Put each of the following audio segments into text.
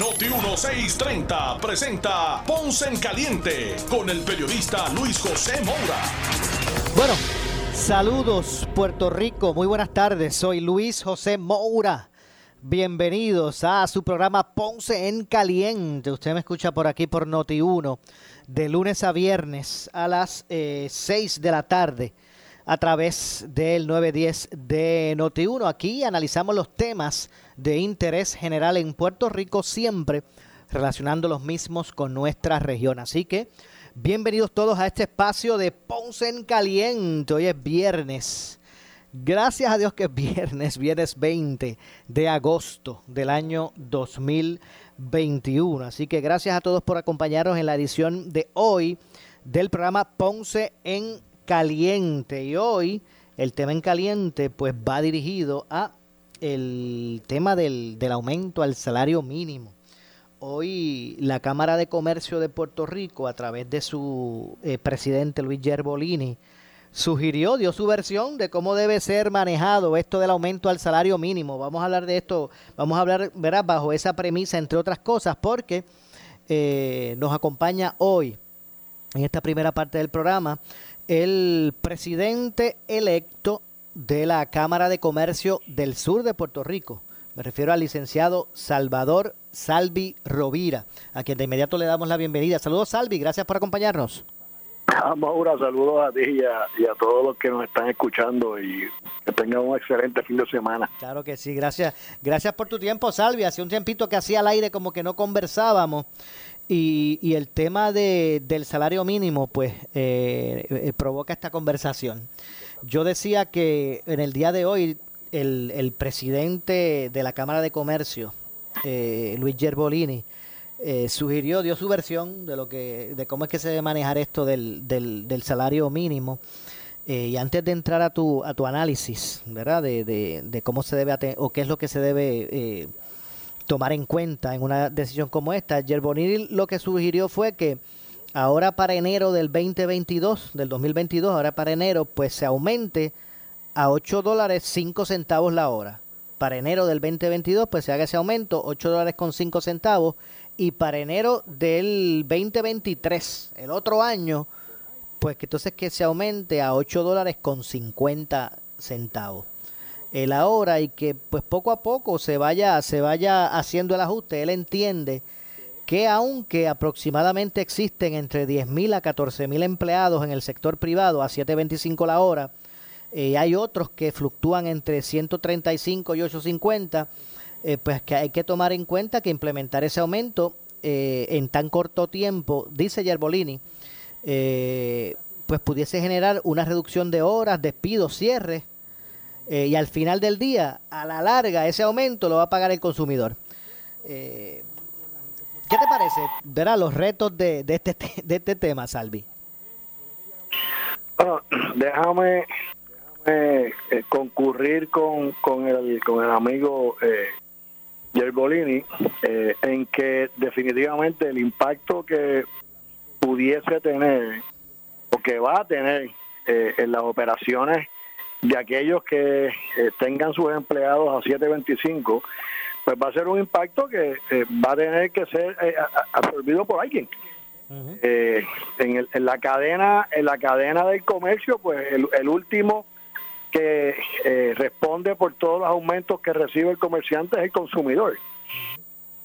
Noti 1630 presenta Ponce en Caliente con el periodista Luis José Moura. Bueno, saludos Puerto Rico, muy buenas tardes, soy Luis José Moura. Bienvenidos a su programa Ponce en Caliente. Usted me escucha por aquí por Noti 1 de lunes a viernes a las 6 eh, de la tarde a través del 910 de Noti 1. Aquí analizamos los temas de interés general en Puerto Rico, siempre relacionando los mismos con nuestra región. Así que bienvenidos todos a este espacio de Ponce en Caliente. Hoy es viernes Gracias a Dios que es viernes, viernes 20 de agosto del año 2021. Así que gracias a todos por acompañarnos en la edición de hoy del programa Ponce en Caliente. Y hoy el tema en caliente pues va dirigido a el tema del, aumento al salario mínimo. Hoy la Cámara de Comercio de Puerto Rico, a través de su eh, presidente Luis Gerbolini, sugirió, dio su versión de cómo debe ser manejado esto del aumento al salario mínimo. Vamos a hablar de esto, vamos a hablar, verás, bajo esa premisa, entre otras cosas, porque eh, nos acompaña hoy, en esta primera parte del programa, el presidente electo de la Cámara de Comercio del Sur de Puerto Rico. Me refiero al licenciado Salvador Salvi Rovira, a quien de inmediato le damos la bienvenida. Saludos Salvi, gracias por acompañarnos. Maura, saludos a ti y a, todos los que nos están escuchando y que tengan un excelente fin de semana. Claro que sí, gracias. Gracias por tu tiempo, Salvi. Hace un tiempito que hacía al aire como que no conversábamos. Y, y el tema de, del salario mínimo, pues, eh, eh, provoca esta conversación. Yo decía que en el día de hoy, el, el presidente de la Cámara de Comercio, eh, Luis Gerbolini, eh, sugirió, dio su versión de lo que, de cómo es que se debe manejar esto del, del, salario mínimo. Eh, y antes de entrar a tu, a tu análisis, ¿verdad? De, de, cómo se debe o qué es lo que se debe eh, tomar en cuenta en una decisión como esta, Yerbonil lo que sugirió fue que ahora para enero del 2022, del 2022, ahora para enero, pues se aumente a 8 dólares 5 centavos la hora. Para enero del 2022, pues se haga ese aumento, 8 dólares con 5 centavos. Y para enero del 2023, el otro año, pues que entonces que se aumente a 8 dólares con 50 centavos el ahora y que pues poco a poco se vaya se vaya haciendo el ajuste. Él entiende que aunque aproximadamente existen entre 10.000 a 14.000 empleados en el sector privado a 7.25 la hora eh, hay otros que fluctúan entre 135 y 850 eh, pues que hay que tomar en cuenta que implementar ese aumento eh, en tan corto tiempo, dice Yerbolini, eh, pues pudiese generar una reducción de horas, despidos, cierres, y al final del día, a la larga, ese aumento lo va a pagar el consumidor. ¿Qué te parece? Verá los retos de, de, este, de este tema, Salvi. Bueno, déjame, concurrir con, con, el, con el amigo eh, eh, en que definitivamente el impacto que pudiese tener o que va a tener eh, en las operaciones de aquellos que eh, tengan sus empleados a 725, pues va a ser un impacto que va a tener que ser absorbido por alguien. en, la cadena en la cadena del comercio pues el último que eh, responde por todos los aumentos que recibe el comerciante es el consumidor.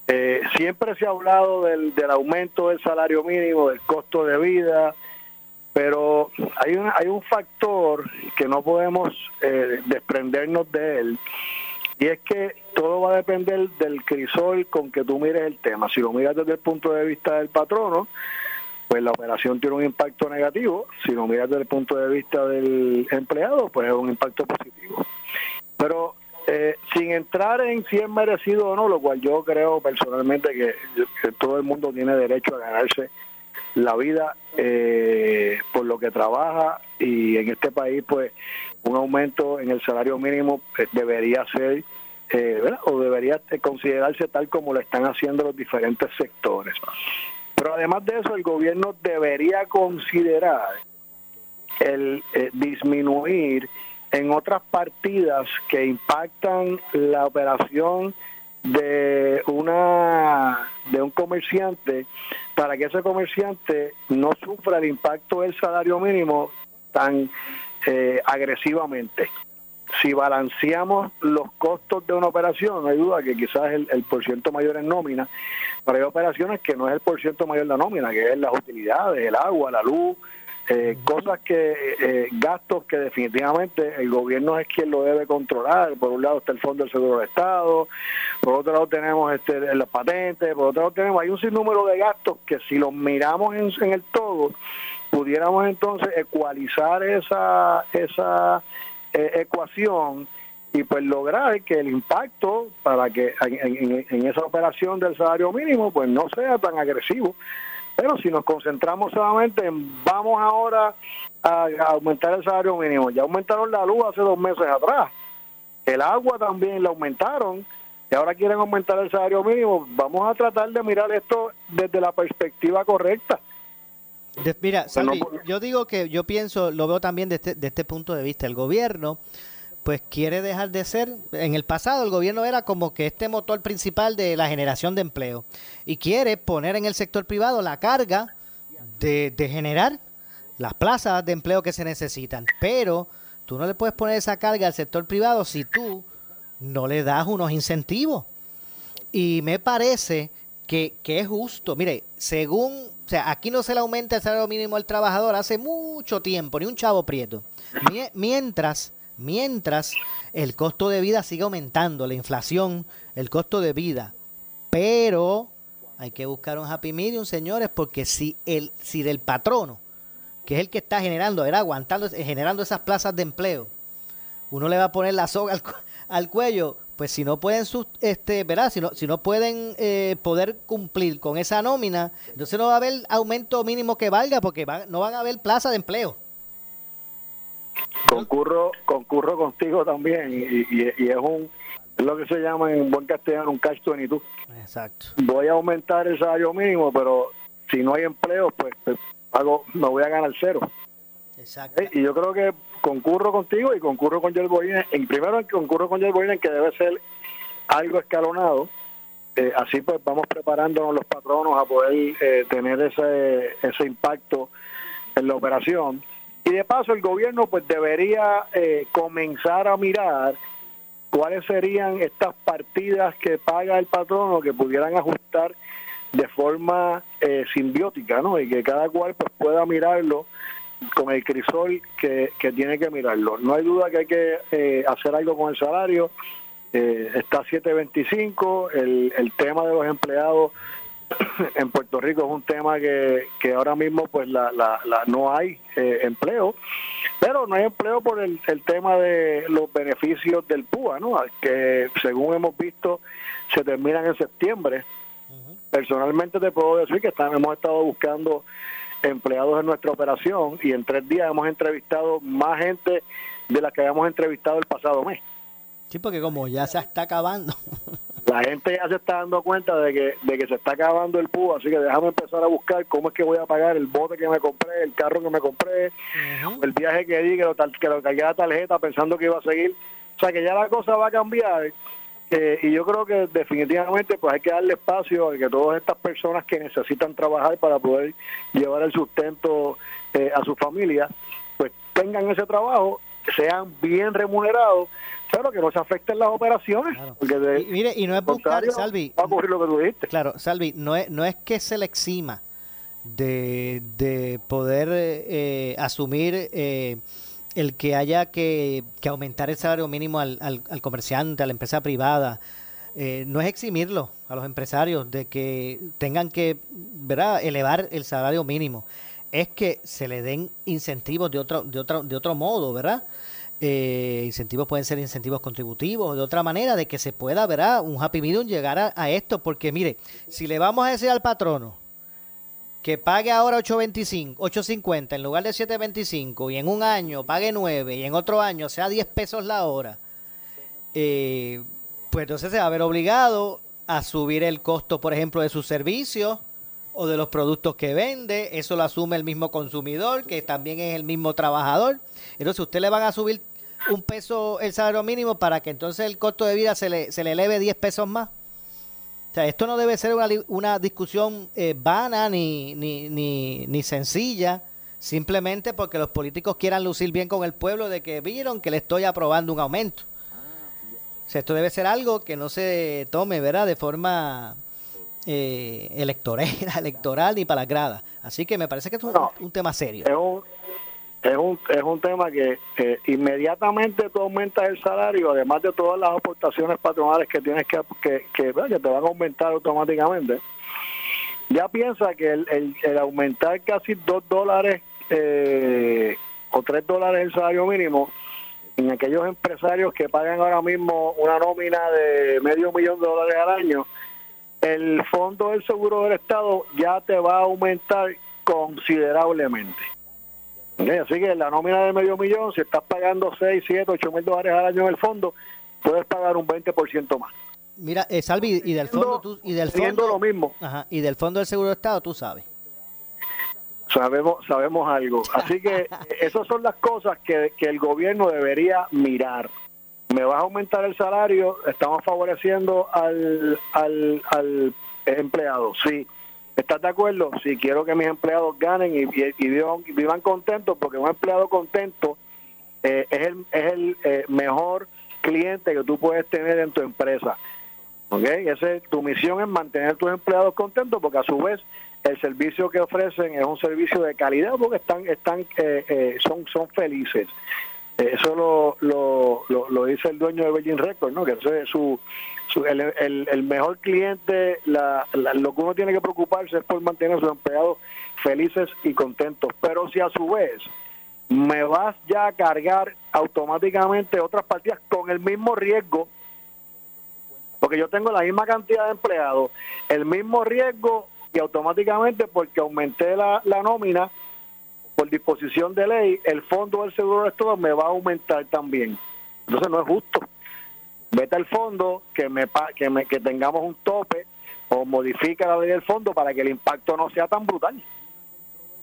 Eh, siempre se ha hablado del, aumento del salario mínimo, del costo de vida, pero hay un, hay un factor que no podemos eh, desprendernos de él, y es que todo va a depender del crisol con que tú mires el tema. Si lo miras desde el punto de vista del patrono, pues la operación tiene un impacto negativo. Si lo miras desde el punto de vista del empleado, pues es un impacto positivo. Pero eh, sin entrar en si es merecido o no, lo cual yo creo personalmente que, todo el mundo tiene derecho a ganarse la vida eh, por lo que trabaja y en este país pues un aumento en el salario mínimo eh, debería ser eh, o debería considerarse tal como lo están haciendo los diferentes sectores. Pero además de eso, el gobierno debería considerar el eh, disminuir en otras partidas que impactan la operación de una de un comerciante para que ese comerciante no sufra el impacto del salario mínimo tan eh, agresivamente. Si balanceamos los costos de una operación, no hay duda que quizás el, el por ciento mayor es nómina, pero hay operaciones que no es el por ciento mayor la nómina, que es las utilidades, el agua, la luz, eh, cosas que, eh, gastos que definitivamente el gobierno es quien lo debe controlar. Por un lado está el Fondo del Seguro del Estado, por otro lado tenemos este, las patentes, por otro lado tenemos, hay un sinnúmero de gastos que si los miramos en, en el todo, pudiéramos entonces ecualizar esa, esa eh, ecuación y pues lograr que el impacto para que en, en, esa operación del salario mínimo pues no sea tan agresivo pero si nos concentramos solamente en vamos ahora a, aumentar el salario mínimo, ya aumentaron la luz hace dos meses atrás, el agua también la aumentaron y ahora quieren aumentar el salario mínimo, vamos a tratar de mirar esto desde la perspectiva correcta. mira, Salvi, yo digo que yo pienso, lo veo también desde, desde este punto de vista, el gobierno pues quiere dejar de ser, en el pasado el gobierno era como que este motor principal de la generación de empleo y quiere poner en el sector privado la carga de, generar las plazas de empleo que se necesitan, pero tú no le puedes poner esa carga al sector privado si tú no le das unos incentivos. Y me parece que, que, es justo. Mire, según, o sea, aquí no se le aumenta el salario mínimo al trabajador hace mucho tiempo, ni un chavo prieto. Mientras mientras el costo de vida sigue aumentando, la inflación, el costo de vida. Pero hay que buscar un happy medium, señores, porque si el si del patrono, que es el que está generando, era aguantando, generando esas plazas de empleo, uno le va a poner la soga al, cuello, pues si no pueden este, ¿verdad? Si no, si no pueden eh, poder cumplir con esa nómina, entonces no va a haber aumento mínimo que valga porque no van a haber plaza de empleo. Concurro, concurro contigo también y, es un es lo que se llama en buen castellano un catch tú Exacto. Voy a aumentar el salario mínimo, pero si no hay empleo, pues, pues hago, me voy a ganar cero. Exacto. Y yo creo que concurro contigo y concurro con Boina En primero, concurro con Boina en que debe ser algo escalonado. Eh, así pues vamos preparándonos los patronos a poder eh, tener ese, ese impacto en la operación. Y de paso el gobierno pues debería eh, comenzar a mirar cuáles serían estas partidas que paga el patrono que pudieran ajustar de forma eh, simbiótica, ¿no? Y que cada cual pues pueda mirarlo con el crisol que, tiene que mirarlo. No hay duda que hay que eh, hacer algo con el salario. está 725, el, el tema de los empleados en Puerto Rico es un tema que, que ahora mismo pues la, la, no hay eh, empleo, pero no hay empleo por el, el tema de los beneficios del PUA, ¿no? que según hemos visto se terminan en septiembre. Personalmente te puedo decir que hemos estado buscando empleados en nuestra operación y en tres días hemos entrevistado más gente de la que habíamos entrevistado el pasado mes. Sí, porque como ya se está acabando. la gente ya se está dando cuenta de que, de que se está acabando el PUA, así que déjame empezar a buscar cómo es que voy a pagar el bote que me compré, el carro que me compré, el viaje que di, que lo, que lo cargué la tarjeta pensando que iba a seguir. O sea que ya la cosa va a cambiar eh, y yo creo que definitivamente pues hay que darle espacio a que todas estas personas que necesitan trabajar para poder llevar el sustento eh, a su familia, pues tengan ese trabajo, sean bien remunerados Claro, que no se afecten las operaciones. y, mire, y no es buscar, Salvi. Va a ocurrir lo que tú dijiste. Claro, Salvi, no es, no es que se le exima de, de poder eh, asumir eh, el que haya que, que, aumentar el salario mínimo al, al, comerciante, a la empresa privada. Eh, no es eximirlo a los empresarios de que tengan que ¿verdad? elevar el salario mínimo. Es que se le den incentivos de otro, de otro, de otro modo, ¿verdad? Eh, incentivos pueden ser incentivos contributivos, de otra manera, de que se pueda, ¿verdad? Un happy medium llegar a, esto, porque mire, si le vamos a decir al patrono que pague ahora 8.25, 8.50 en lugar de 7.25 y en un año pague 9 y en otro año sea 10 pesos la hora, eh, pues entonces se va a ver obligado a subir el costo, por ejemplo, de sus servicios o de los productos que vende. Eso lo asume el mismo consumidor, que también es el mismo trabajador. Entonces, usted le van a subir un peso el salario mínimo para que entonces el costo de vida se le, se le eleve 10 pesos más. O sea, esto no debe ser una, una discusión eh, vana ni, ni, ni, ni sencilla, simplemente porque los políticos quieran lucir bien con el pueblo de que vieron que le estoy aprobando un aumento. O sea, esto debe ser algo que no se tome, ¿verdad? De forma eh, electorera, electoral ni para la grada. Así que me parece que es un, tema serio. Es un, es un, es un tema que eh, inmediatamente tú aumentas el salario, además de todas las aportaciones patronales que tienes que, que, que, que te van a aumentar automáticamente. Ya piensa que el, el, el aumentar casi dos dólares eh, o tres dólares el salario mínimo en aquellos empresarios que pagan ahora mismo una nómina de medio millón de dólares al año, el fondo del seguro del Estado ya te va a aumentar considerablemente. Así que la nómina de medio millón, si estás pagando 6, 7, 8 mil dólares al año en el fondo, puedes pagar un 20% más. Mira, eh, Salvi, y del fondo, tú- y del fondo, lo mismo, ajá, y del fondo del seguro de estado, tú sabes. sabemos sabemos algo. Así que esas son las cosas que, que el gobierno debería mirar. Me vas a aumentar el salario, estamos favoreciendo al, al, al empleado. Sí. ¿Estás de acuerdo? Sí, quiero que mis empleados ganen y, y- y vivan, contentos, porque un empleado contento eh, es el, es el eh, mejor cliente que tú puedes tener en tu empresa. ¿ok? Ese, tu misión es mantener tus empleados contentos porque a su vez el servicio que ofrecen es un servicio de calidad porque están están eh, eh, son son felices. Eso lo, lo, lo, lo dice el dueño de Virgin Records, ¿no? que es su, su- el, el, el mejor cliente, la, la- lo que uno tiene que preocuparse es por mantener a sus empleados felices y contentos. Pero si a su vez me vas ya a cargar automáticamente otras partidas con el mismo riesgo, porque yo tengo la misma cantidad de empleados, el mismo riesgo y automáticamente porque aumenté la, la nómina por disposición de ley, el fondo del seguro de Estado me va a aumentar también. Entonces no es justo. Vete al fondo, que me, que, me, que tengamos un tope o modifica la ley del fondo para que el impacto no sea tan brutal.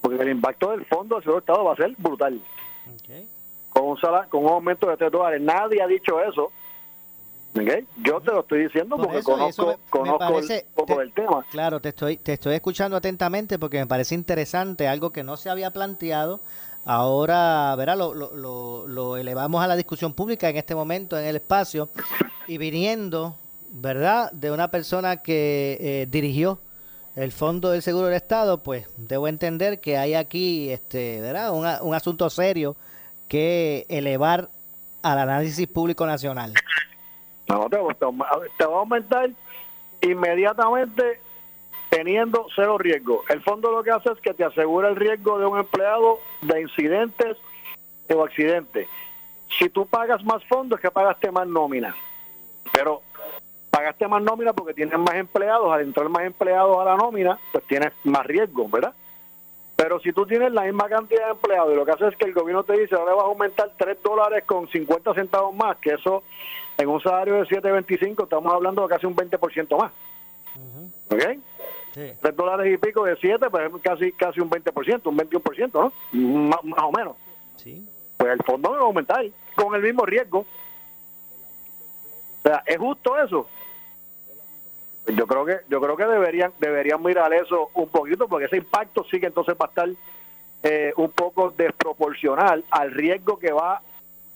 Porque el impacto del fondo del seguro de Estado va a ser brutal. Con un, sala- con un aumento de 3 dólares. Nadie ha dicho eso. Yo te lo estoy diciendo Por porque eso, conozco, eso me- me conozco parece- el, un poco te- del tema. Claro, te estoy, te estoy escuchando atentamente porque me parece interesante, algo que no se había planteado. Ahora, verá, lo, lo, lo, lo elevamos a la discusión pública en este momento en el espacio y viniendo, ¿verdad?, de una persona que eh, dirigió el Fondo del Seguro del Estado, pues debo entender que hay aquí, este, ¿verdad?, un asunto serio que elevar al análisis público nacional. No, te, va a aumentar inmediatamente teniendo cero riesgo. El fondo lo que hace es que te asegura el riesgo de un empleado de incidentes o accidentes. Si tú pagas más fondos, que pagaste más nómina. Pero pagaste más nómina porque tienes más empleados. Al entrar más empleados a la nómina, pues tienes más riesgo, ¿verdad? Pero si tú tienes la misma cantidad de empleados y lo que hace es que el gobierno te dice ahora vas a aumentar 3 dólares con 50 centavos más, que eso en un salario de 7.25 estamos hablando de casi un 20% más. ¿Ok? Sí. 3 dólares y pico de 7, pues es casi, casi un 20%, un 21%, ¿no? Más, más o menos. Sí. Pues el fondo va a aumentar con el mismo riesgo. O sea, ¿es justo eso? Yo creo que yo creo que deberían deberían mirar eso un poquito porque ese impacto sí que entonces va a estar eh, un poco desproporcional al riesgo que va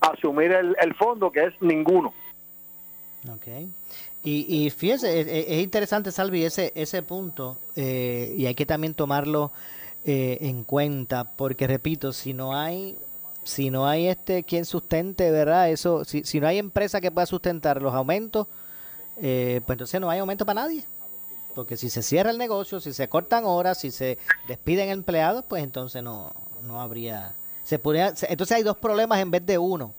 a asumir el, el fondo que es ninguno. Ok. Y, y fíjese, es, es- es interesante, Salvi, ese, ese punto, eh, y hay que también tomarlo eh, en cuenta, porque repito, si no hay, si no hay este quien sustente, ¿verdad? Eso, si, si no hay empresa que pueda sustentar los aumentos, eh, pues entonces no hay aumento para nadie. Porque si se cierra el negocio, si se cortan horas, si se despiden empleados, pues entonces no, no habría... Se podría, entonces hay dos problemas en vez de uno.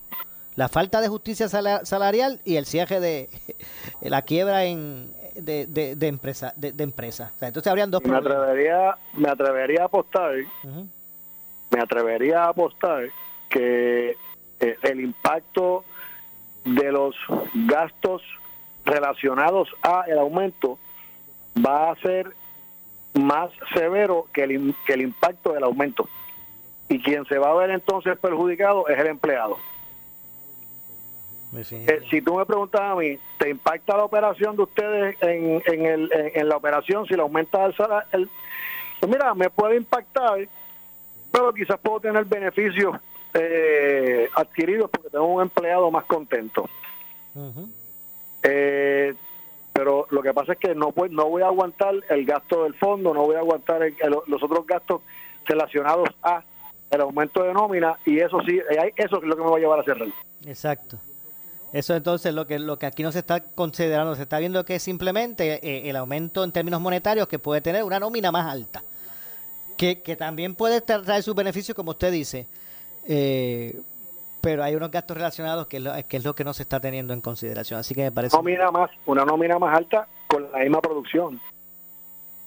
La falta de justicia sala- salarial y el cierre de la quiebra en, de, de, de empresa. De, de empresa. O sea, entonces habrían dos me problemas. atrevería, me atrevería a apostar, me atrevería a apostar que eh, el impacto de los gastos relacionados a el aumento va a ser más severo que el, que el impacto del aumento. Y quien se va a ver entonces perjudicado es el empleado. Eh, si tú me preguntas a mí, ¿te impacta la operación de ustedes en, en, el, en, en la operación si le aumenta el salario? El, pues mira, me puede impactar, pero quizás puedo tener beneficios eh, adquiridos porque tengo un empleado más contento. Eh, pero lo que pasa es que no, voy- no voy a aguantar el gasto del fondo, no voy a aguantar el- el- los otros gastos relacionados a el aumento de nómina y eso sí, eh, eso es lo que me va a llevar a cerrar. Exacto. Eso entonces lo que lo que aquí no se está considerando, se está viendo que es simplemente eh, el aumento en términos monetarios que puede tener una nómina más alta, que, que también puede tra- traer sus beneficios, como usted dice, eh, pero hay unos gastos relacionados que es, lo, que es lo que no se está teniendo en consideración. Así que me parece... nómina más, una nómina más alta con la misma producción.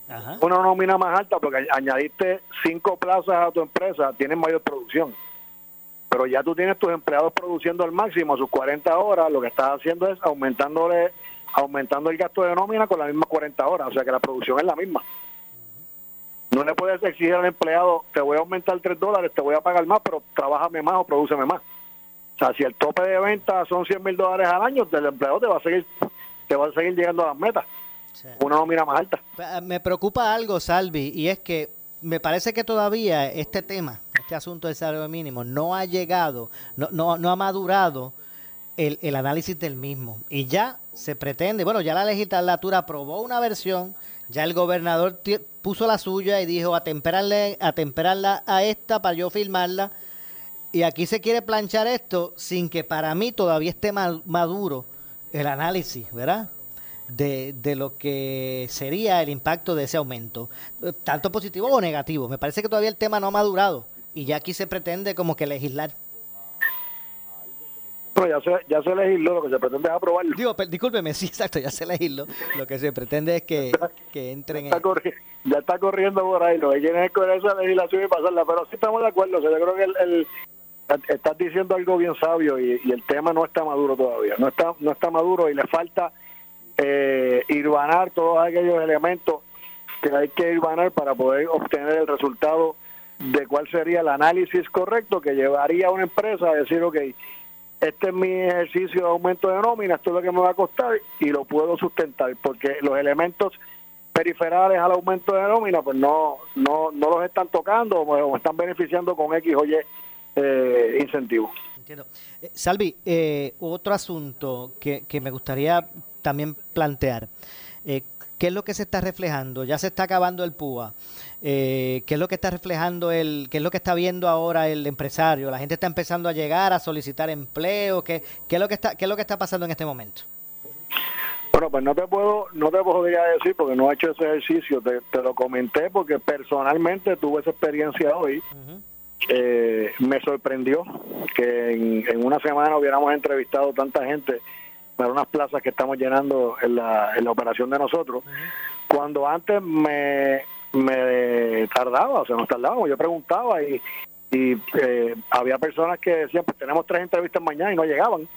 Ajá. Una nómina más alta porque añ- añadiste cinco plazas a tu empresa, tienes mayor producción. Pero ya tú tienes tus empleados produciendo al máximo sus 40 horas, lo que estás haciendo es aumentándole aumentando el gasto de nómina con las mismas 40 horas, o sea que la producción es la misma. No le puedes exigir al empleado, te voy a aumentar 3 dólares, te voy a pagar más, pero trabájame más o produceme más. O sea, si el tope de venta son 100 mil dólares al año, el empleado te va a seguir te va a seguir llegando a las metas, Sí. una nómina más alta. Pa- Me preocupa algo, Salvi, y es que me parece que todavía este tema, este asunto del salario mínimo, no ha llegado, no, no, no ha madurado el, análisis del mismo. Y ya se pretende, bueno, ya la legislatura aprobó una versión, ya el gobernador puso la suya y dijo atemperarle, atemperarla a esta para yo firmarla. Y aquí se quiere planchar esto sin que para mí todavía esté ma- maduro el análisis, ¿verdad? De, de lo que sería el impacto de ese aumento, eh, tanto positivo o negativo. Me parece que todavía el tema no ha madurado y ya aquí se pretende como que legislar. Bueno, ya se, ya se legisló, lo que se pretende es aprobarlo. Digo, per- discúlpeme, sí, exacto, ya se legislo. Lo que se pretende es que, que entren en... Está corri- ya está corriendo por ahí, lo que quieren es con esa legislación y pasarla, pero sí estamos de acuerdo, o sea, yo creo que el, el- estás diciendo algo bien sabio y, y el tema no está maduro todavía, no está no está maduro y le falta eh, irvanar todos aquellos elementos que hay que irvanar para poder obtener el resultado de cuál sería el análisis correcto que llevaría a una empresa a decir, ok, este es mi ejercicio de aumento de nómina, esto es lo que me va a costar y lo puedo sustentar, porque los elementos periferales al aumento de nómina, pues no no no los están tocando o están beneficiando con X o Y eh, incentivos. Entiendo. Eh, Salvi, eh, otro asunto que, que me gustaría también plantear. Eh, ¿Qué es lo que se está reflejando? Ya se está acabando el PUA. Eh, ¿Qué es lo que está reflejando el, qué es lo que está viendo ahora el empresario? La gente está empezando a llegar a solicitar empleo. ¿Qué, qué es lo que está, qué es lo que está pasando en este momento? Bueno, pues no te puedo, no te podría decir porque no he hecho ese ejercicio. Te, te lo comenté porque personalmente tuve esa experiencia hoy. Eh, me sorprendió que en, en una semana hubiéramos entrevistado tanta gente para unas plazas que estamos llenando en la, en la operación de nosotros. Cuando antes me, me tardaba, o sea, nos tardábamos, yo preguntaba y, y eh, había personas que decían, pues tenemos tres entrevistas mañana y no llegaban.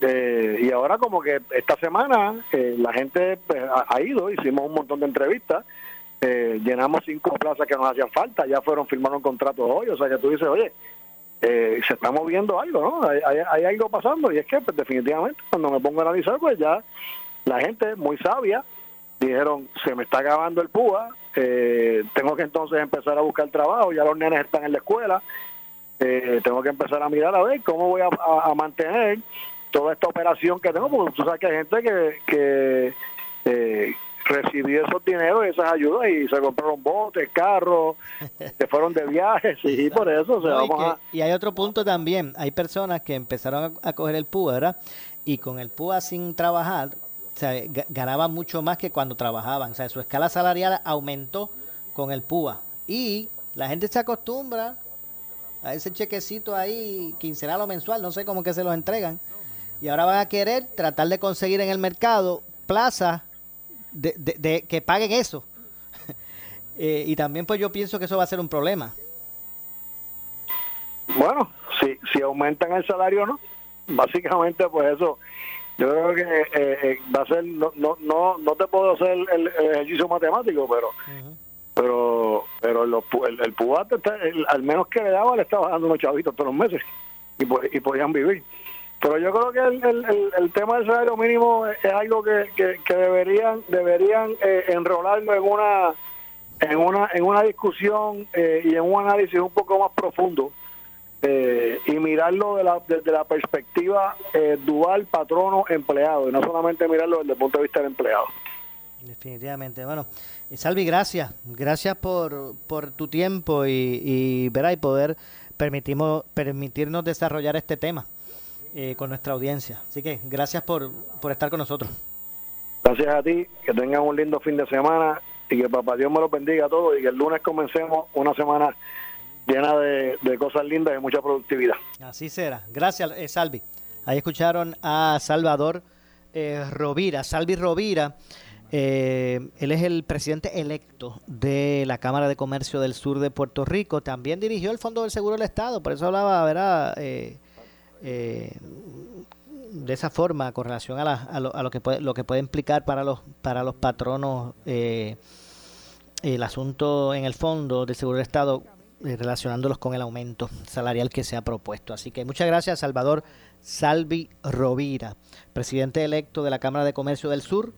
Eh, y ahora como que esta semana eh, la gente pues, ha, ha ido, hicimos un montón de entrevistas, eh, llenamos cinco plazas que nos hacían falta, ya fueron firmaron contratos hoy, o sea que tú dices, oye, eh, se está moviendo algo, ¿no? Hay, hay- hay algo pasando y es que pues, definitivamente cuando me pongo a analizar, pues ya la gente muy sabia dijeron, se me está acabando el PUA, eh, tengo que entonces empezar a buscar trabajo, ya los nenes están en la escuela, eh, tengo que empezar a mirar a ver cómo voy a, a- a mantener toda esta operación que tengo, porque tú sabes que hay gente que, que eh, recibió esos dineros y esas ayudas y se compraron botes, carros, se fueron de viajes, y por eso, o sea, No, y, vamos a... y hay otro punto también. Hay personas que empezaron a, a coger el PUA, ¿verdad? Y con el PUA sin trabajar, o sea, ga- ganaban mucho más que cuando trabajaban. O sea, su escala salarial aumentó con el PUA. Y la gente se acostumbra a ese chequecito ahí, quincenal o mensual, no sé cómo que se los entregan. Y ahora van a querer tratar de conseguir en el mercado plazas de, de, que paguen eso. Eh, y también pues yo pienso que eso va a ser un problema. Bueno, si, si aumentan el salario no, básicamente pues eso, yo creo que eh, eh, va a ser, no, no, no, no te puedo hacer el, ejercicio matemático, pero pero pero el, el al menos que le daba, le estaba dando unos chavitos todos los meses y, y podían vivir. Pero yo creo que el, el, tema del salario mínimo es, algo que, que, deberían deberían eh, en una en una en una discusión eh, y en un análisis un poco más profundo eh, y mirarlo de la, desde la perspectiva eh, dual patrono empleado y no solamente mirarlo desde el punto de vista del empleado. Definitivamente. Bueno, Salvi, gracias. Gracias por, por tu tiempo y, y, y poder permitimos, permitirnos desarrollar este tema. Eh, con nuestra audiencia. Así que gracias por, por estar con nosotros. Gracias a ti, que tengan un lindo fin de semana y que papá Dios me lo bendiga a todos y que el lunes comencemos una semana llena de, cosas lindas y mucha productividad. Así será. Gracias, eh, Salvi. Ahí escucharon a Salvador eh, Rovira. Salvi Rovira, él es el presidente electo de la Cámara de Comercio del Sur de Puerto Rico. También dirigió el Fondo del Seguro del Estado, por eso hablaba, ¿verdad? Eh, eh, de esa forma con relación a, lo, que puede, lo que puede implicar para los para los patronos eh, el asunto en el fondo de seguro de estado eh, relacionándolos con el aumento salarial que se ha propuesto. Así que muchas gracias Salvador Salvi Rovira presidente electo de la Cámara de Comercio del Sur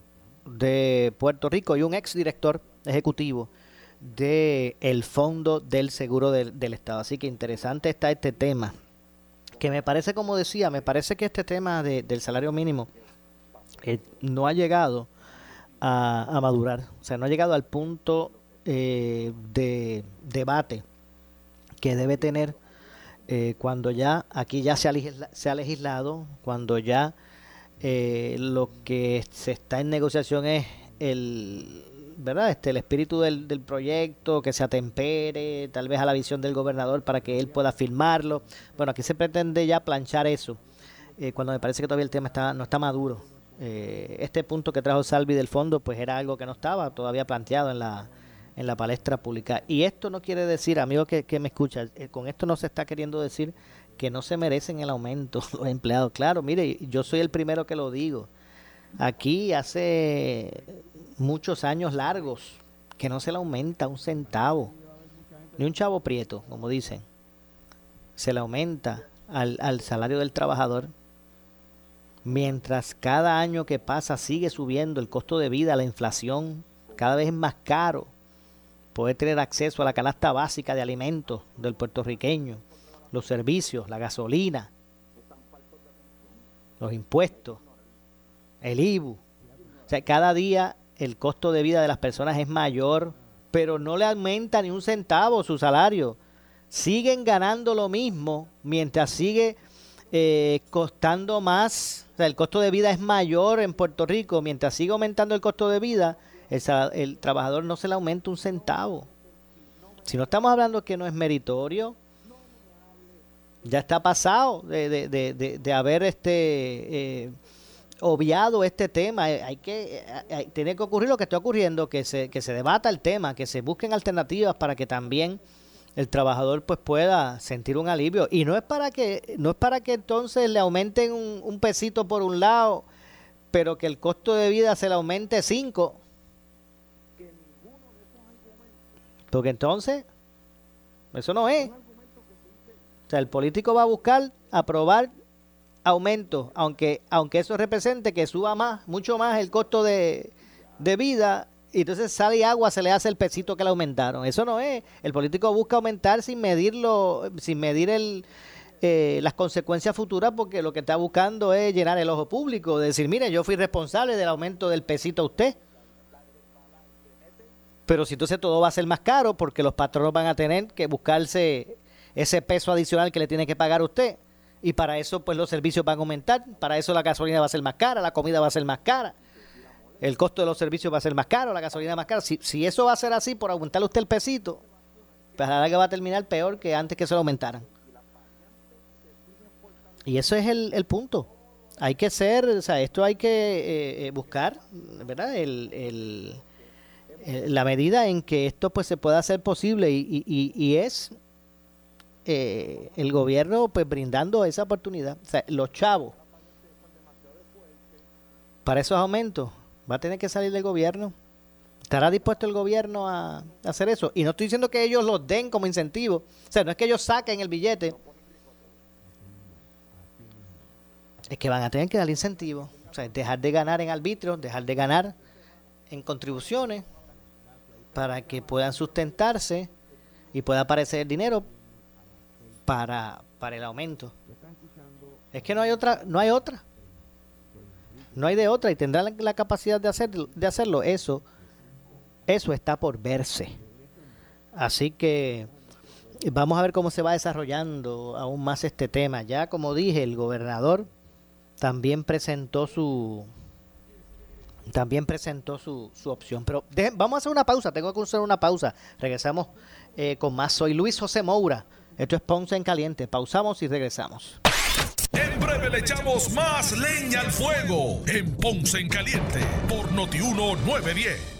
de Puerto Rico y un ex director ejecutivo de el fondo del seguro del, del estado. Así que interesante está este tema que me parece, como decía, me parece que este tema del salario mínimo eh, no ha llegado a, madurar, o sea, no ha llegado al punto eh, de debate que debe tener eh, cuando ya aquí ya se ha, se ha legislado, cuando ya lo que se está en negociación es el, ¿verdad? Este, el espíritu del, del, proyecto, que se atempere tal vez a la visión del gobernador para que él pueda firmarlo. Bueno, aquí se pretende ya planchar eso, eh, cuando me parece que todavía el tema está, no está maduro. Eh, este punto que trajo Salvi del fondo, pues era algo que no estaba todavía planteado en la, en la palestra pública. Y esto no quiere decir, amigo que, me escucha, eh, con esto no se está queriendo decir que no se merecen el aumento los empleados. Claro, mire, yo soy el primero que lo digo. Aquí hace muchos años largos que no se le aumenta un centavo, ni un chavo prieto, como dicen. Se le aumenta al, al salario del trabajador. Mientras cada año que pasa sigue subiendo el costo de vida, la inflación, cada vez es más caro poder tener acceso a la canasta básica de alimentos del puertorriqueño, los servicios, la gasolina, los impuestos, el IBU. O sea, cada día el costo de vida de las personas es mayor, pero no le aumenta ni un centavo su salario. Siguen ganando lo mismo mientras sigue eh, costando más. O sea, el costo de vida es mayor en Puerto Rico. Mientras sigue aumentando el costo de vida, el, trabajador no se le aumenta un centavo. Si no estamos hablando que no es meritorio, ya está pasado de, de, de, de haber este eh, obviado este tema. Eh, hay que eh, hay, tiene que ocurrir lo que está ocurriendo, que se, que se debata el tema, que se busquen alternativas para que también el trabajador pues pueda sentir un alivio y no es para que no es para que entonces le aumenten un, un pesito por un lado pero que el costo de vida se le aumente cinco porque entonces eso no es o sea el político va a buscar aprobar aumento, aunque, aunque eso represente que suba más, mucho más el costo de, de vida, y entonces sale agua, se le hace el pesito que le aumentaron. Eso no es. El político busca aumentar sin medirlo, sin medir el, eh, las consecuencias futuras, porque lo que está buscando es llenar el ojo público, decir, mire, yo fui responsable del aumento del pesito a usted. Pero si entonces todo va a ser más caro, porque los patronos van a tener que buscarse ese peso adicional que le tiene que pagar usted y para eso pues los servicios van a aumentar, para eso la gasolina va a ser más cara, la comida va a ser más cara, el costo de los servicios va a ser más caro, la gasolina más cara. Si, si eso va a ser así por aumentarle usted el pesito, pues la que va a terminar peor que antes que se lo aumentaran. Y eso es el, el punto. hay que ser, o sea, esto hay que eh, eh, buscar, ¿verdad? El, el, la medida en que esto pues se pueda hacer posible y, y, y es eh, el gobierno pues brindando esa oportunidad. O sea, los chavos para esos aumentos va a tener que salir del gobierno. ¿Estará dispuesto el gobierno a, hacer eso? Y no estoy diciendo que ellos los den como incentivo. O sea, no es que ellos saquen el billete. Es que van a tener que dar incentivo. O sea, dejar de ganar en arbitrio, dejar de ganar en contribuciones para que puedan sustentarse y pueda aparecer el dinero para, para el aumento. Es que no hay otra, no hay otra. No hay de otra y tendrán la, capacidad de, hacer, de hacerlo. Eso, eso está por verse. Así que vamos a ver cómo se va desarrollando aún más este tema. Ya como dije, el gobernador también presentó su también presentó su, su opción. Pero vamos a hacer una pausa, tengo que hacer una pausa. Regresamos eh, con más. Soy Luis José Moura. Esto es Ponce en Caliente. Pausamos y regresamos. En breve le echamos más leña al fuego en Ponce en Caliente por Notiuno 910.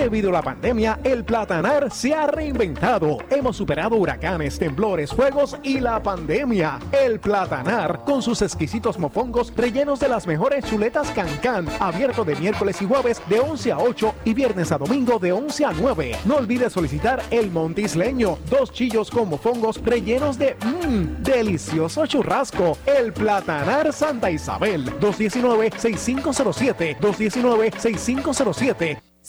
Debido a la pandemia, el platanar se ha reinventado. Hemos superado huracanes, temblores, fuegos y la pandemia. El platanar, con sus exquisitos mofongos rellenos de las mejores chuletas cancán, abierto de miércoles y jueves de 11 a 8 y viernes a domingo de 11 a 9. No olvides solicitar el montisleño, dos chillos con mofongos rellenos de mmm, delicioso churrasco. El platanar Santa Isabel, 219-6507, 219-6507.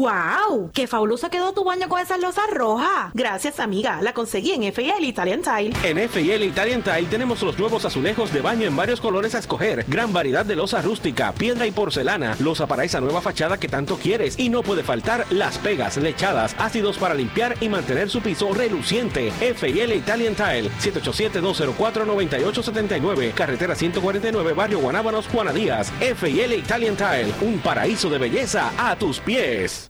¡Wow! ¡Qué fabuloso quedó tu baño con esas losas rojas! Gracias, amiga. La conseguí en FIL Italian Tile. En FIL Italian Tile tenemos los nuevos azulejos de baño en varios colores a escoger. Gran variedad de losa rústica, piedra y porcelana. Losa para esa nueva fachada que tanto quieres. Y no puede faltar las pegas, lechadas, ácidos para limpiar y mantener su piso reluciente. FIL Italian Tile. 787-204-9879. Carretera 149, Barrio Guanábanos, Juana Díaz. FIL Italian Tile. Un paraíso de belleza a tus pies.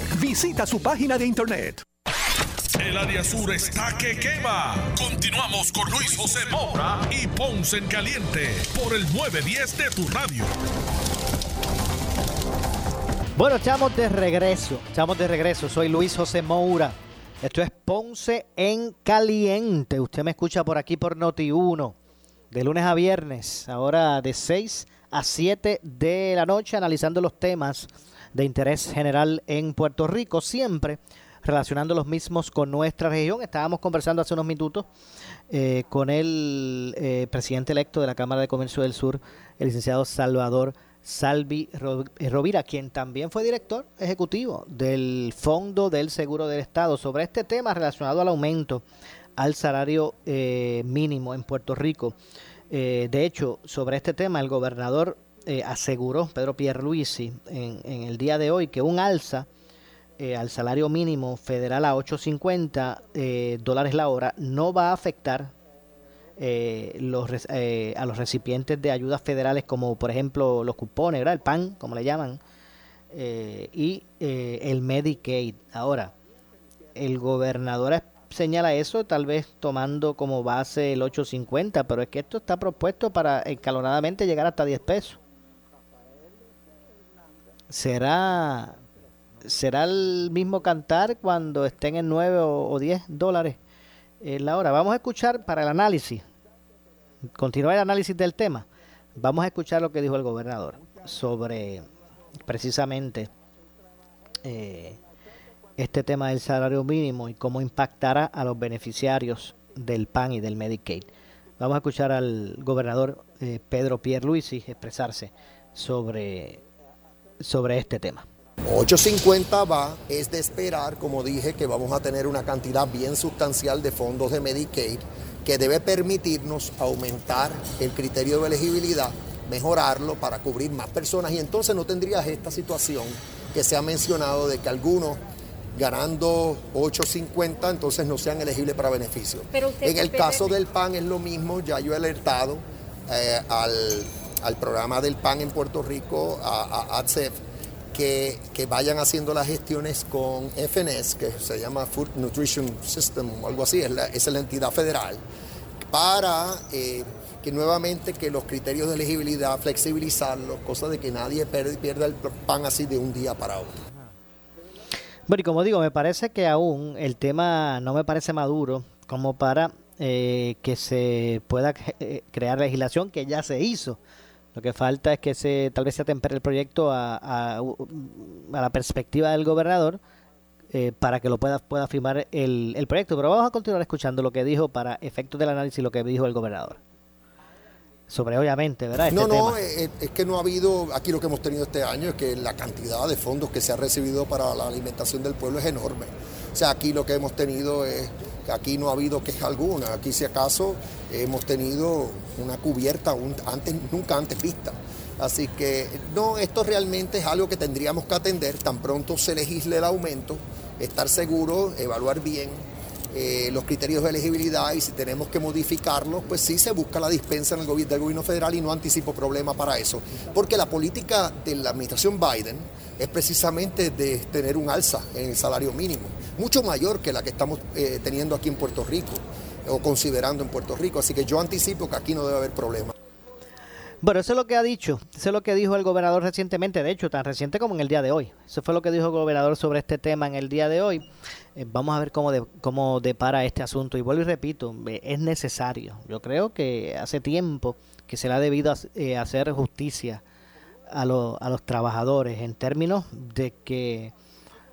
Visita su página de internet. El área sur está que quema. Continuamos con Luis José Moura y Ponce en Caliente por el 910 de tu radio. Bueno, estamos de regreso. Estamos de regreso. Soy Luis José Moura. Esto es Ponce en Caliente. Usted me escucha por aquí por Noti1. De lunes a viernes. Ahora de 6 a 7 de la noche. Analizando los temas de interés general en Puerto Rico. Siempre relacionando los mismos con nuestra región. Estábamos conversando hace unos minutos eh, con el eh, presidente electo de la Cámara de Comercio del Sur, el licenciado Salvador Salvi eh, Rovira, quien también fue director ejecutivo del Fondo del Seguro del Estado, sobre este tema relacionado al aumento al salario mínimo en Puerto Rico. De hecho, sobre este tema, el gobernador eh, aseguró, Pedro Pierluisi, en, en el día de hoy, que un alza eh, al salario mínimo federal a 8.50 eh, dólares la hora no va a afectar eh, los, eh, a los recipientes de ayudas federales como por ejemplo los cupones, ¿verdad? el PAN, como le llaman, y el Medicaid. Ahora, el gobernador señala eso tal vez tomando como base el 8.50, pero es que esto está propuesto para escalonadamente llegar hasta 10 pesos. ¿Será, será el mismo cantar cuando estén en 9 o, o 10 dólares eh, la hora? Vamos a escuchar para el análisis, continuar el análisis del tema. Vamos a escuchar lo que dijo el gobernador sobre precisamente eh, este tema del salario mínimo y cómo impactará a los beneficiarios del PAN y del Medicaid. Vamos a escuchar al gobernador eh, Pedro Pierluisi expresarse sobre, sobre este tema. 850 va, es de esperar, como dije, que vamos a tener una cantidad bien sustancial de fondos de Medicaid que debe permitirnos aumentar el criterio de elegibilidad, mejorarlo para cubrir más personas y entonces no tendrías esta situación que se ha mencionado de que algunos ganando 8.50 entonces no sean elegibles para beneficios. Pero usted En el caso del PAN es lo mismo, ya yo he alertado eh, al, al programa del PAN en Puerto Rico, a, a que, que vayan haciendo las gestiones con FNS, que se llama Food Nutrition System o algo así, es la, es la entidad federal, para eh, que nuevamente que los criterios de elegibilidad, flexibilizarlos, cosa de que nadie pierda el pan así de un día para otro. Bueno, y como digo, me parece que aún el tema no me parece maduro como para eh, que se pueda eh, crear legislación que ya se hizo. Lo que falta es que se tal vez se atempere el proyecto a, a- la perspectiva del gobernador eh, para que lo pueda, pueda firmar el, el proyecto. Pero vamos a continuar escuchando lo que dijo para efectos del análisis, lo que dijo el gobernador. Sobre, obviamente, ¿verdad? Este No, no, tema. eh, eh, es que no ha habido, aquí lo que hemos tenido este año es que la cantidad de fondos que se ha recibido para la alimentación del pueblo es enorme. O sea, aquí lo que hemos tenido es, aquí no ha habido queja alguna, aquí si acaso hemos tenido una cubierta un- antes, nunca antes vista. Así que no, esto realmente es algo que tendríamos que atender tan pronto se legisle el aumento, estar seguro, evaluar bien eh, los criterios de elegibilidad y si tenemos que modificarlos, pues sí se busca la dispensa en el gobi- del gobierno federal y no anticipo problema para eso. Porque la política de la administración Biden es precisamente de tener un alza en el salario mínimo, mucho mayor que la que estamos eh, teniendo aquí en Puerto Rico o considerando en Puerto Rico. Así que yo anticipo que aquí no debe haber problema. Bueno, eso es lo que ha dicho, eso es lo que dijo el gobernador recientemente, de hecho, tan reciente como en el día de hoy. Eso fue lo que dijo el gobernador sobre este tema en el día de hoy. Eh, vamos a ver cómo, de- cómo depara este asunto. Y vuelvo y repito, eh, es necesario. Yo creo que hace tiempo que se le ha debido eh, hacer justicia a, lo- a los trabajadores en términos de que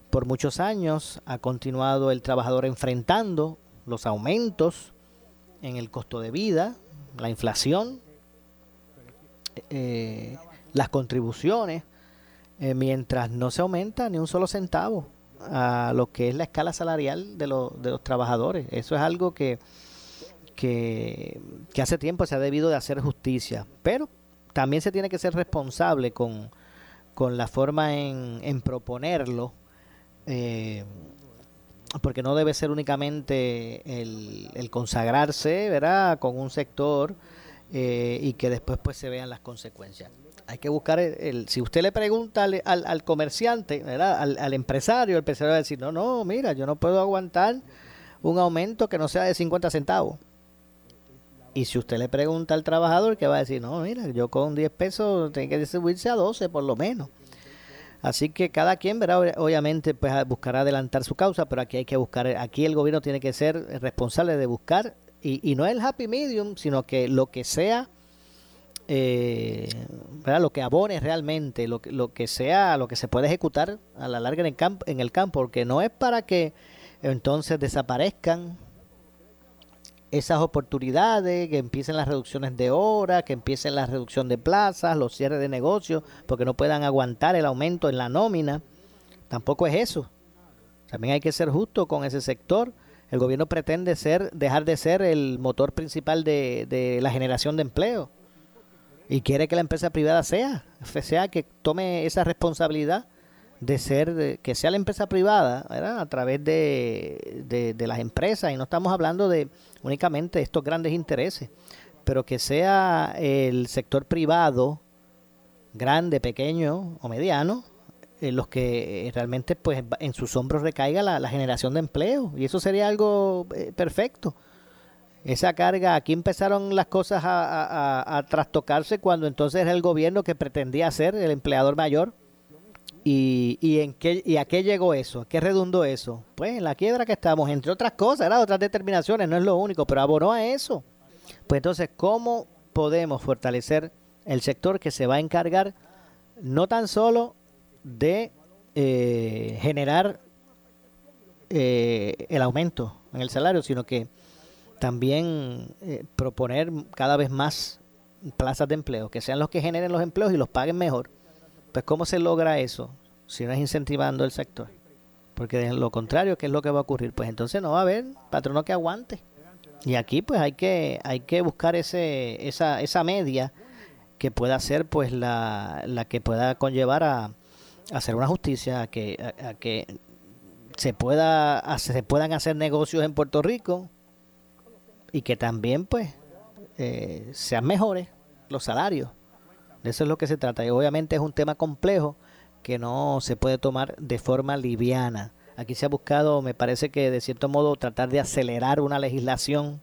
por muchos años ha continuado el trabajador enfrentando los aumentos en el costo de vida, la inflación, eh, las contribuciones eh, mientras no se aumenta ni un solo centavo a lo que es la escala salarial de, los de los trabajadores. Eso es algo que, que, que hace tiempo se ha debido de hacer justicia, pero también se tiene que ser responsable con, con la forma en, en proponerlo. Eh, porque no debe ser únicamente el, el consagrarse, ¿verdad?, con un sector eh, y que después pues se vean las consecuencias. Hay que buscar, el, si usted le pregunta al, al, comerciante, ¿verdad? Al, al, empresario, el empresario va a decir, no, no, mira, yo no puedo aguantar un aumento que no sea de 50 centavos. Y si usted le pregunta al trabajador, que va a decir, no, mira, yo con 10 pesos tengo que distribuirse a 12 por lo menos. Así que cada quien, verá, obviamente, pues buscará adelantar su causa, pero aquí hay que buscar, aquí el gobierno tiene que ser responsable de buscar, y, y no el happy medium, sino que lo que sea, eh, lo que abone realmente, lo, lo que sea, lo que se puede ejecutar a la larga en el, campo, en el campo, porque no es para que entonces desaparezcan esas oportunidades, que empiecen las reducciones de horas, que empiecen la reducción de plazas, los cierres de negocios, porque no puedan aguantar el aumento en la nómina. Tampoco es eso. También hay que ser justo con ese sector. El gobierno pretende ser, dejar de ser el motor principal de, la generación de empleo. Y quiere que la empresa privada sea, sea que tome esa responsabilidad de ser, que sea la empresa privada, a través de, de, de, las empresas, y no estamos hablando de únicamente estos grandes intereses, pero que sea el sector privado, grande, pequeño o mediano, en los que realmente pues en sus hombros recaiga la, generación de empleo, y eso sería algo eh, perfecto. Esa carga, aquí empezaron las cosas a, a, trastocarse cuando entonces era el gobierno que pretendía ser el empleador mayor ¿Y, y, en qué, ¿Y a qué llegó eso? ¿Qué redundó eso? Pues en la quiebra que estamos, entre otras cosas, otras determinaciones, no es lo único, pero abonó a eso. Pues entonces, ¿cómo podemos fortalecer el sector que se va a encargar no tan solo de eh, generar eh, el aumento en el salario, sino que también eh, proponer cada vez más plazas de empleo, que sean los que generen los empleos y los paguen mejor? Pues ¿cómo se logra eso si no es incentivando el sector? Porque de lo contrario, ¿qué es lo que va a ocurrir? Pues entonces no va a haber patrono que aguante. Y aquí pues hay que hay que buscar ese esa esa media que pueda ser pues la, la que pueda conllevar a, hacer una justicia, a que a, que se pueda se puedan hacer negocios en Puerto Rico y que también pues eh, sean mejores los salarios de eso es lo que se trata. Y obviamente es un tema complejo que no se puede tomar de forma liviana. Aquí se ha buscado, me parece que de cierto modo, tratar de acelerar una legislación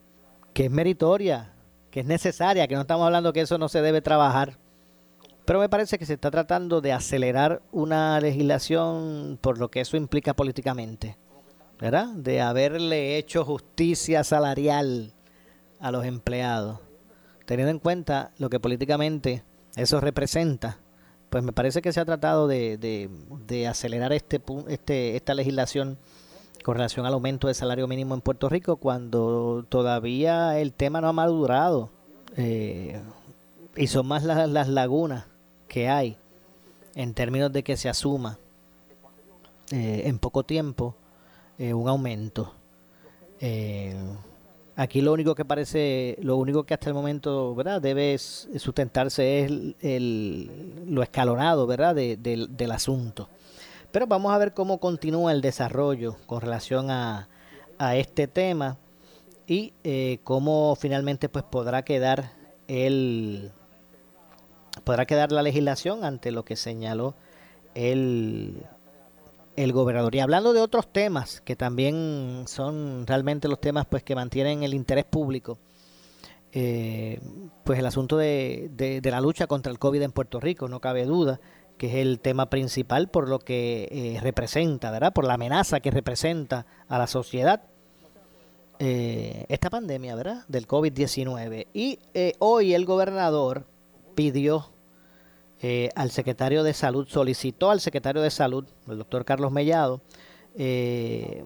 que es meritoria, que es necesaria, que no estamos hablando que eso no se debe trabajar. Pero me parece que se está tratando de acelerar una legislación por lo que eso implica políticamente, ¿verdad? De haberle hecho justicia salarial a los empleados, teniendo en cuenta lo que políticamente eso representa, pues me parece que se ha tratado de, de, de acelerar este, este, esta legislación con relación al aumento del salario mínimo en Puerto Rico cuando todavía el tema no ha madurado eh, y son más las, las lagunas que hay en términos de que se asuma eh, en poco tiempo eh, un aumento. Eh, Aquí lo único que parece, lo único que hasta el momento, ¿verdad? Debe sustentarse es el, lo escalonado, ¿verdad? De, de, del asunto. Pero vamos a ver cómo continúa el desarrollo con relación a, a este tema y cómo finalmente pues podrá quedar el podrá quedar la legislación ante lo que señaló el el gobernador. Y hablando de otros temas que también son realmente los temas pues que mantienen el interés público, eh, pues el asunto de, de, la lucha contra el COVID en Puerto Rico, no cabe duda que es el tema principal por lo que eh, representa, ¿verdad? Por la amenaza que representa a la sociedad eh, esta pandemia, ¿verdad? Del COVID-19. Y eh, hoy el gobernador pidió eh, al secretario de Salud, solicitó al secretario de Salud, el doctor Carlos Mellado, eh,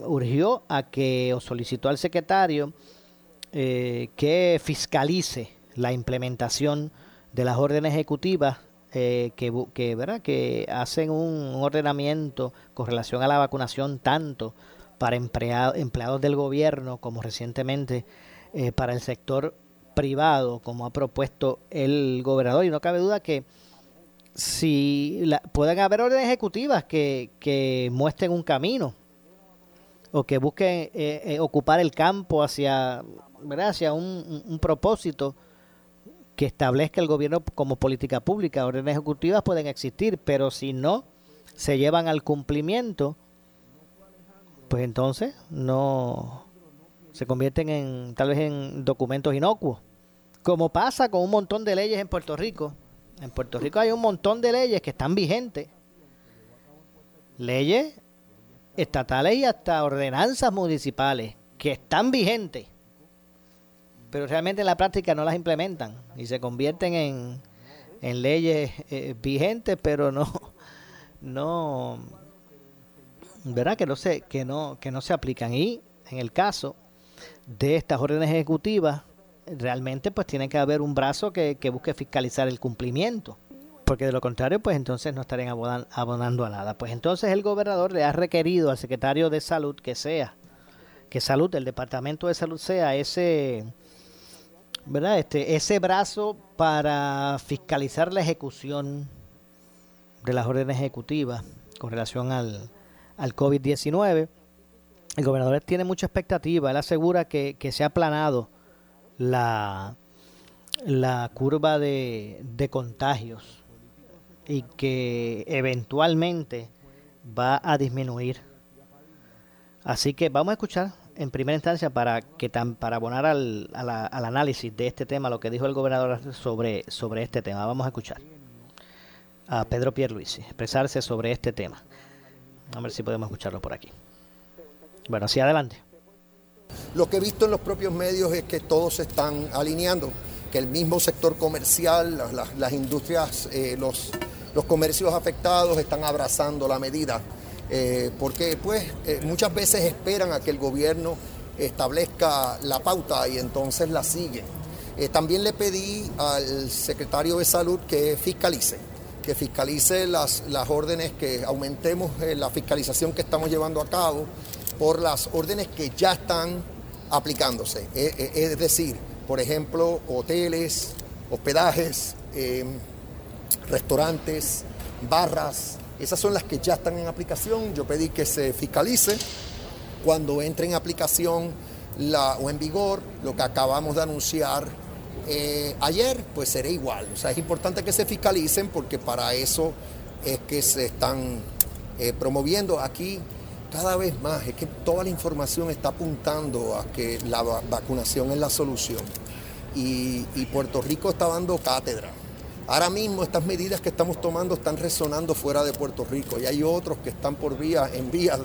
urgió a que, o solicitó al secretario eh, que fiscalice la implementación de las órdenes ejecutivas que, que, ¿verdad? que hacen un ordenamiento con relación a la vacunación tanto para empleados del gobierno como recientemente para el sector privado, como ha propuesto el gobernador. Y no cabe duda que si la, pueden haber órdenes ejecutivas que, muestren un camino o que busquen eh, eh, ocupar el campo hacia, hacia un, propósito que establezca el gobierno como política pública. Órdenes ejecutivas pueden existir, pero si no se llevan al cumplimiento, pues entonces no se convierten en tal vez en documentos inocuos. Como pasa con un montón de leyes en Puerto Rico en Puerto Rico hay un montón de leyes que están vigentes. Leyes estatales y hasta ordenanzas municipales que están vigentes. Pero realmente en la práctica no las implementan y se convierten en, leyes eh, vigentes, pero no, no, ¿verdad? Que no se, que no, que no se aplican. Y en el caso de estas órdenes ejecutivas, realmente pues tiene que haber un brazo que, busque fiscalizar el cumplimiento porque de lo contrario, pues entonces no estarían abonando a nada. Pues entonces el gobernador le ha requerido al secretario de salud que sea, que salud, el departamento de salud sea ese, ¿verdad? Este, ese brazo para fiscalizar la ejecución de las órdenes ejecutivas con relación al, al COVID-19. El gobernador tiene mucha expectativa, él asegura que, que se ha planado la, la curva de, de contagios y que eventualmente va a disminuir. Así que vamos a escuchar en primera instancia para que tan, para abonar al, al, análisis de este tema lo que dijo el gobernador sobre, sobre este tema. Vamos a escuchar a Pedro Pierluisi expresarse sobre este tema. A ver si podemos escucharlo por aquí. Bueno, hacia adelante. Lo que he visto en los propios medios es que todos se están alineando, que el mismo sector comercial, las, industrias, eh, los, los comercios afectados están abrazando la medida, eh, porque pues eh, muchas veces esperan a que el gobierno establezca la pauta y entonces la siguen. también le pedí al secretario de salud que fiscalice, que fiscalice las, las órdenes, que aumentemos la fiscalización que estamos llevando a cabo por las órdenes que ya están aplicándose. E, e, es decir, por ejemplo, hoteles, hospedajes, em, restaurantes, barras, esas son las que ya están en aplicación. Yo pedí que se fiscalice cuando entre en aplicación o en vigor lo que acabamos de anunciar eh, ayer, pues será igual. O sea, es importante que se fiscalicen porque para eso es que se están eh, promoviendo aquí cada vez más es que toda la información está apuntando a que la vacunación es la solución. Y, Puerto Rico está dando cátedra. Ahora mismo estas medidas que estamos tomando están resonando fuera de Puerto Rico y hay otros que están por vía, en vías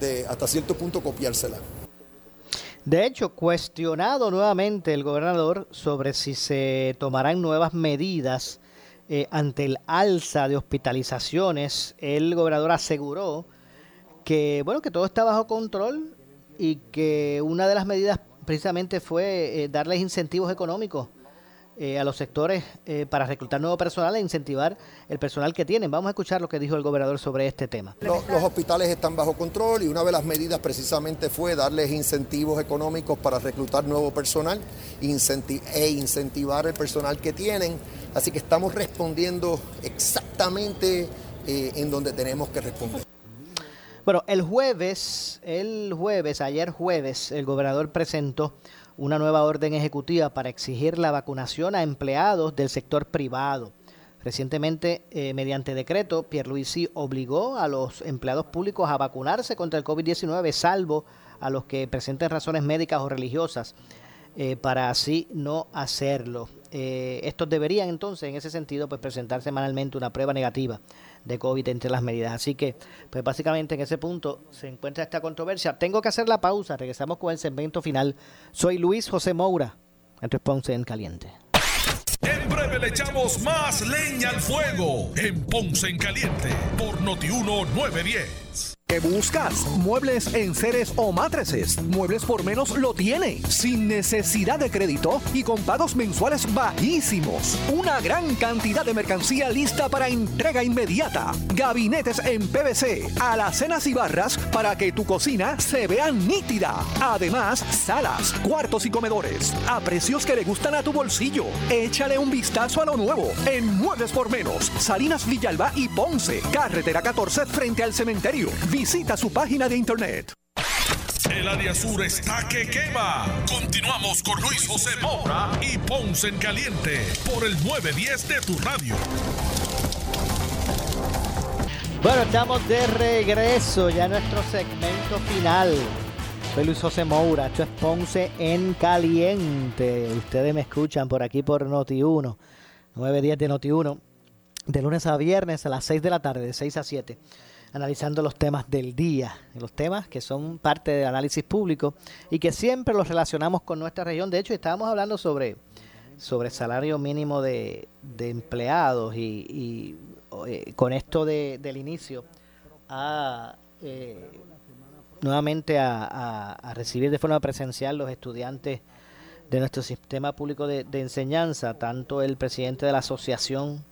de, hasta cierto punto copiársela. De hecho, cuestionado nuevamente el gobernador sobre si se tomarán nuevas medidas eh, ante el alza de hospitalizaciones, el gobernador aseguró que bueno que todo está bajo control y que una de las medidas precisamente fue eh, darles incentivos económicos eh, a los sectores eh, para reclutar nuevo personal e incentivar el personal que tienen. Vamos a escuchar lo que dijo el gobernador sobre este tema. Los, hospitales están bajo control y una de las medidas precisamente fue darles incentivos económicos para reclutar nuevo personal e incentivar el personal que tienen. Así que estamos respondiendo exactamente en donde tenemos que responder. Bueno, el jueves, el jueves, ayer jueves, el gobernador presentó una nueva orden ejecutiva para exigir la vacunación a empleados del sector privado. Recientemente, eh, mediante decreto, Pierluisi obligó a los empleados públicos a vacunarse contra el COVID-19, salvo a los que presenten razones médicas o religiosas, eh, para así no hacerlo. Eh, estos deberían entonces, en ese sentido, pues presentar semanalmente una prueba negativa de COVID entre las medidas. Así que, pues básicamente en ese punto se encuentra esta controversia. Tengo que hacer la pausa, regresamos con el segmento final. Soy Luis José Moura, en Ponce en Caliente. Le echamos más leña al fuego en Ponce en Caliente por Notiuno 910. ¿Qué buscas? Muebles en seres o matrices. Muebles por menos lo tiene. Sin necesidad de crédito y con pagos mensuales bajísimos. Una gran cantidad de mercancía lista para entrega inmediata. Gabinetes en PVC, alacenas y barras para que tu cocina se vea nítida. Además, salas, cuartos y comedores. A precios que le gustan a tu bolsillo. Échale un vistazo a lo nuevo. En Muebles por menos. Salinas Villalba y Ponce. Carretera 14 frente al cementerio. Visita su página de internet. El área sur está que quema. Continuamos con Luis José Moura y Ponce en Caliente por el 910 de tu radio. Bueno, estamos de regreso ya en nuestro segmento final. Soy Luis José Moura, esto es Ponce en Caliente. Ustedes me escuchan por aquí por Noti1, 910 de Noti1, de lunes a viernes a las 6 de la tarde, de 6 a 7 analizando los temas del día, los temas que son parte del análisis público y que siempre los relacionamos con nuestra región. De hecho, estábamos hablando sobre, sobre salario mínimo de, de empleados y, eh, con esto de, del inicio a eh, nuevamente a, recibir de forma presencial los estudiantes de nuestro sistema público de, de enseñanza, tanto el presidente de la Asociación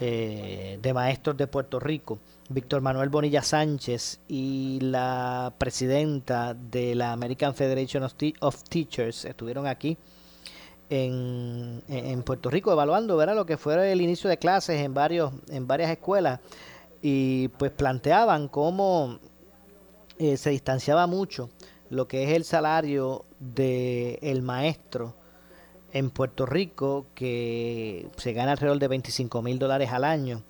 eh, de Maestros de Puerto Rico, Víctor Manuel Bonilla Sánchez, y la presidenta de la American Federation of, Teachers estuvieron aquí en, en, Puerto Rico evaluando ¿verdad? lo que fue el inicio de clases en, varios, en varias escuelas y pues planteaban cómo eh, se distanciaba mucho lo que es el salario del el maestro en Puerto Rico que se gana alrededor de 25 mil dólares al año,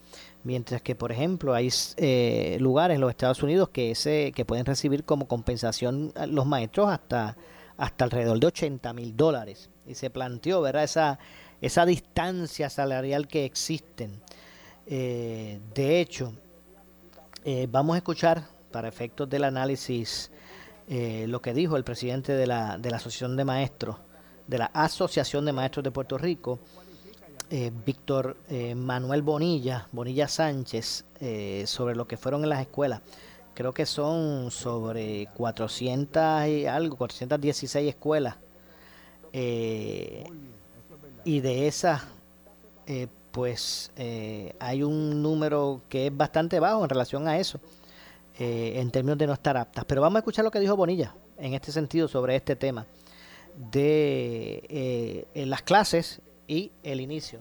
mientras que, por ejemplo, hay eh, lugares en los Estados Unidos que, ese, que pueden recibir como compensación los maestros hasta, hasta alrededor de 80 mil dólares. Y se planteó, ¿verdad?, esa, esa distancia salarial que existen. Eh, de hecho, vamos a escuchar, para efectos del análisis, lo que dijo el presidente de la, de la Asociación de Maestros, de la Asociación de Maestros de Puerto Rico, eh, Víctor eh, Manuel Bonilla, Bonilla Sánchez, eh, sobre lo que fueron en las escuelas. Creo que son sobre 400 y algo, 416 escuelas. y de esas, pues hay un número que es bastante bajo en relación a eso, en términos de no estar aptas. Pero vamos a escuchar lo que dijo Bonilla en este sentido sobre este tema de eh, las clases y el inicio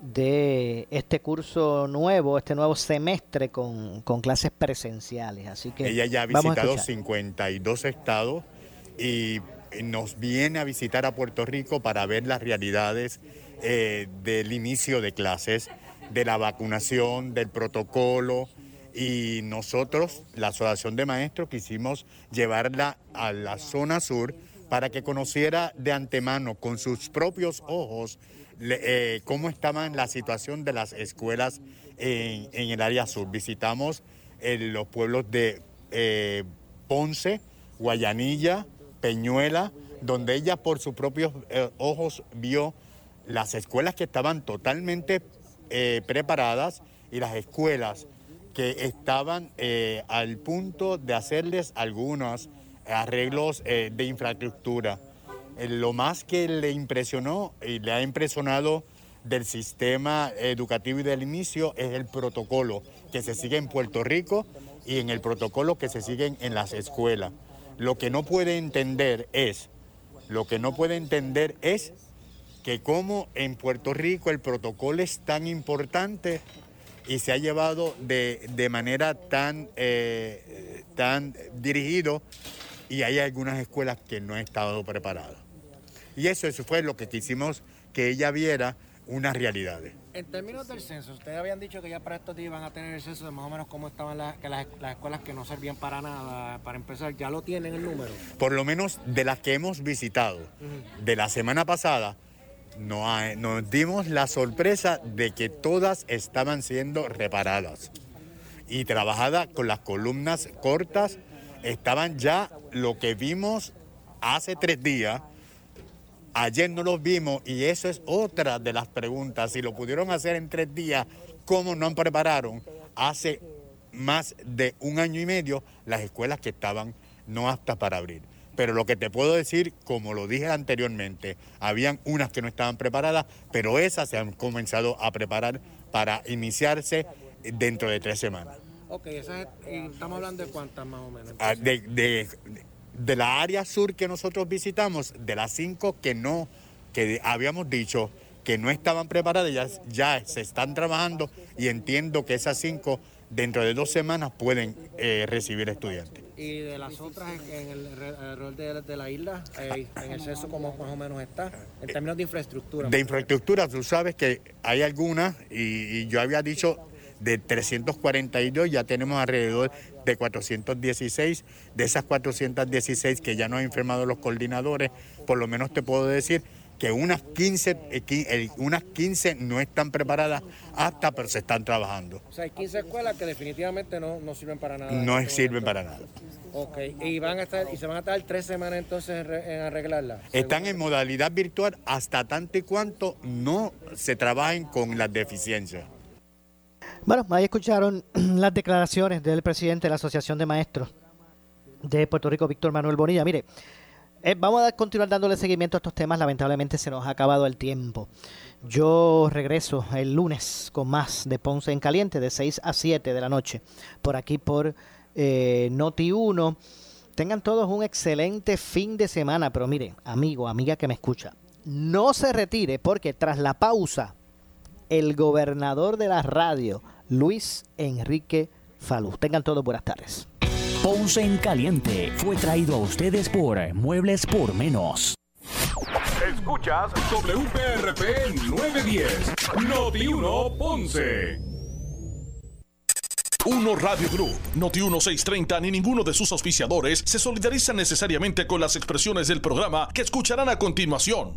de este curso nuevo, este nuevo semestre con, clases presenciales. Así que ella ya ha visitado 52 estados y nos viene a visitar a Puerto Rico para ver las realidades eh, del inicio de clases, de la vacunación, del protocolo. Y nosotros, la Asociación de Maestros, quisimos llevarla a la zona sur para que conociera de antemano con sus propios ojos eh, cómo estaba la situación de las escuelas en, el área sur. Visitamos eh, los pueblos de eh, Ponce, Guayanilla, Peñuela, donde ella por sus propios ojos vio las escuelas que estaban totalmente preparadas y las escuelas que estaban al punto de hacerles algunas arreglos eh, de infraestructura. Eh, lo más que le impresionó y le ha impresionado del sistema educativo y del inicio es el protocolo que se sigue en Puerto Rico y en el protocolo que se siguen en las escuelas. Lo que no puede entender es, lo que no puede entender es que como en Puerto Rico el protocolo es tan importante y se ha llevado de, manera tan, eh, tan dirigido y hay algunas escuelas que no han estado preparadas. Y eso, eso fue lo que quisimos que ella viera unas realidades. En términos del censo, ustedes habían dicho que ya para estos días van a tener el censo de más o menos cómo estaban las, escuelas que no servían para nada, para empezar, ¿ya lo tienen el número? Por lo menos de las que hemos visitado, de la semana pasada, nos dimos la sorpresa de que todas estaban siendo reparadas y trabajadas con las columnas cortas estaban ya lo que vimos hace tres días. Ayer no los vimos y eso es otra de las preguntas. Si lo pudieron hacer en tres días, ¿cómo no prepararon hace más de un año y medio las escuelas que estaban no aptas para abrir. Pero lo que te puedo decir, como lo dije anteriormente, habían unas que no estaban preparadas, pero esas se han comenzado a preparar para iniciarse dentro de tres semanas. Ok, esas, estamos hablando de cuántas más o menos. Ah, De, de- de la área sur que nosotros visitamos, de las cinco que no, que habíamos dicho que no estaban preparadas, ya, ya se están trabajando y entiendo que esas cinco dentro de dos semanas pueden eh, recibir estudiantes. Y de las otras, en el re- alrededor de, de la isla, eh, en el censo, ¿cómo más o menos está? En términos de infraestructura. De infraestructura, tú sabes que hay algunas, y, y yo había dicho de 342, ya tenemos alrededor de 416. De esas 416 que ya nos han informado los coordinadores, por lo menos te puedo decir que unas 15, eh, unas 15 no están preparadas hasta, pero se están trabajando. O sea, hay 15 escuelas que definitivamente no, no sirven para nada. No este sirven momento. para nada. Ok, y, van a estar, y se van a tardar tres semanas entonces en, re- en arreglarla. Están en modalidad virtual hasta tanto y cuanto no se trabajen con las deficiencias. Bueno, ahí escucharon las declaraciones del presidente de la Asociación de Maestros de Puerto Rico, Víctor Manuel Bonilla. Mire, eh, vamos a continuar dándole seguimiento a estos temas. Lamentablemente se nos ha acabado el tiempo. Yo regreso el lunes con más de Ponce en Caliente, de 6 a 7 de la noche, por aquí por eh, Noti 1. Tengan todos un excelente fin de semana, pero mire, amigo, amiga que me escucha, no se retire porque tras la pausa, el gobernador de la radio, Luis Enrique Falú. Tengan todos buenas tardes. Ponce en Caliente fue traído a ustedes por Muebles por Menos. Escuchas WPRP 910, Noti 1 Ponce. Uno Radio Group, Noti 1630 ni ninguno de sus auspiciadores se solidarizan necesariamente con las expresiones del programa que escucharán a continuación.